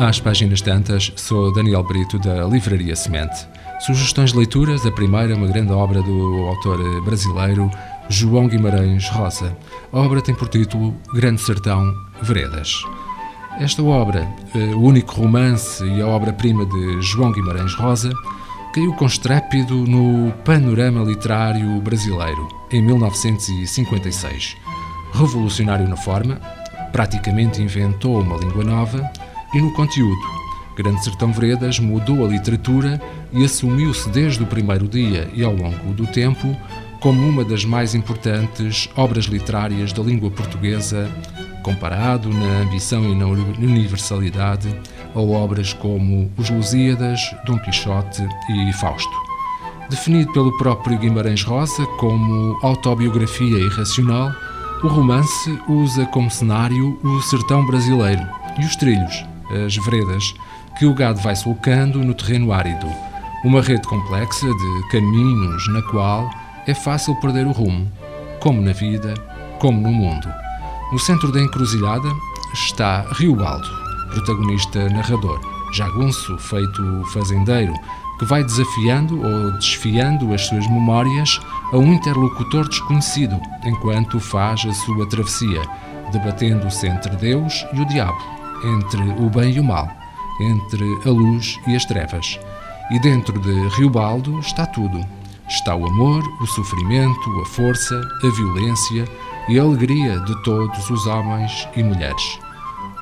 Às páginas tantas, sou Daniel Brito da Livraria Semente. Sugestões de leituras, a primeira, uma grande obra do autor brasileiro João Guimarães Rosa. A obra tem por título Grande Sertão, Veredas. Esta obra, eh, o único romance e a obra-prima de João Guimarães Rosa, caiu com estrépido no panorama literário brasileiro em 1956. Revolucionário na forma, praticamente inventou uma língua nova e no conteúdo. Grande Sertão Veredas mudou a literatura e assumiu-se desde o primeiro dia e ao longo do tempo como uma das mais importantes obras literárias da língua portuguesa, comparado na ambição e na universalidade a obras como Os Lusíadas, Dom Quixote e Fausto. Definido pelo próprio Guimarães Rosa como autobiografia irracional, o romance usa como cenário o sertão brasileiro e os trilhos, as veredas, que o gado vai sulcando no terreno árido. Uma rede complexa de caminhos na qual é fácil perder o rumo, como na vida, como no mundo. No centro da encruzilhada está Riobaldo, protagonista narrador, jagunço feito fazendeiro, que vai desafiando ou desfiando as suas memórias a um interlocutor desconhecido enquanto faz a sua travessia, debatendo-se entre Deus e o diabo, entre o bem e o mal, entre a luz e as trevas. E dentro de Riobaldo está tudo. Está o amor, o sofrimento, a força, a violência e a alegria de todos os homens e mulheres.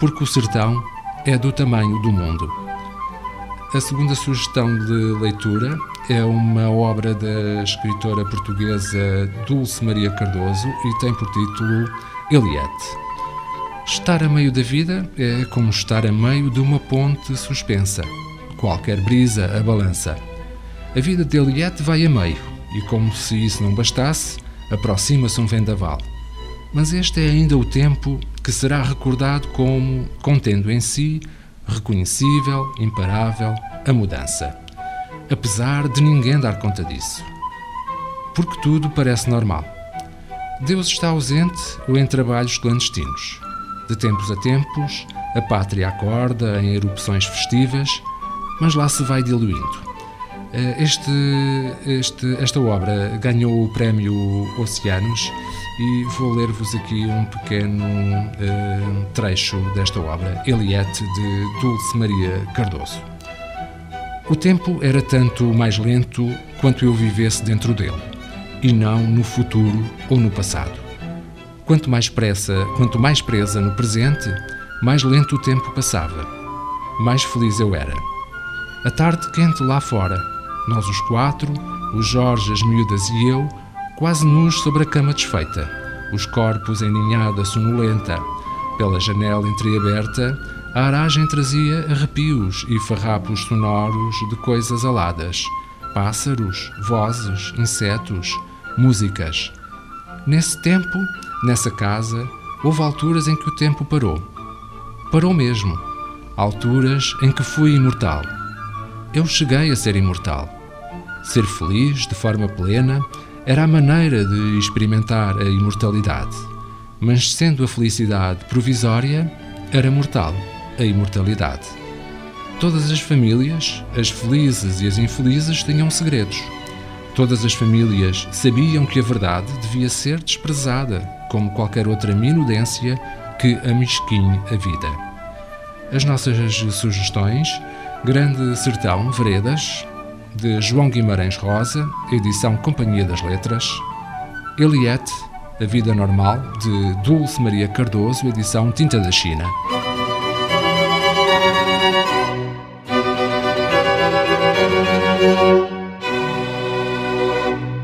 Porque o sertão é do tamanho do mundo. A segunda sugestão de leitura é uma obra da escritora portuguesa Dulce Maria Cardoso e tem por título Eliette. Estar a meio da vida é como estar a meio de uma ponte suspensa. Qualquer brisa a balança. A vida de Eliette vai a meio, e como se isso não bastasse, aproxima-se um vendaval. Mas este é ainda o tempo que será recordado como contendo em si, reconhecível, imparável, a mudança. Apesar de ninguém dar conta disso. Porque tudo parece normal. Deus está ausente ou em trabalhos clandestinos. De tempos a tempos, a pátria acorda em erupções festivas, mas lá se vai diluindo. Eh, este, este, esta obra ganhou o prémio Oceanos e vou ler-vos aqui um pequeno uh, trecho desta obra, Eliette, de Dulce Maria Cardoso. O tempo era tanto mais lento quanto eu vivesse dentro dele, e não no futuro ou no passado. Quanto mais pressa, quanto mais presa no presente, mais lento o tempo passava. Mais feliz eu era. A tarde quente lá fora, nós os quatro, o Jorge, as miúdas e eu, quase nus sobre a cama desfeita, os corpos em ninhada sonolenta. Pela janela entreaberta, a aragem trazia arrepios e farrapos sonoros de coisas aladas, pássaros, vozes, insetos, músicas. Nesse tempo, Nessa casa, houve alturas em que o tempo parou. Parou mesmo. Alturas em que fui imortal. Eu cheguei a ser imortal. Ser feliz de forma plena era a maneira de experimentar a imortalidade. Mas sendo a felicidade provisória, era mortal a imortalidade. Todas as famílias, as felizes e as infelizes, tinham segredos. Todas as famílias sabiam que a verdade devia ser desprezada como qualquer outra minudência que amesquinhe a vida. As nossas sugestões: Grande Sertão Veredas, de João Guimarães Rosa, edição Companhia das Letras, Eliette, A Vida Normal, de Dulce Maria Cardoso, edição Tinta da China.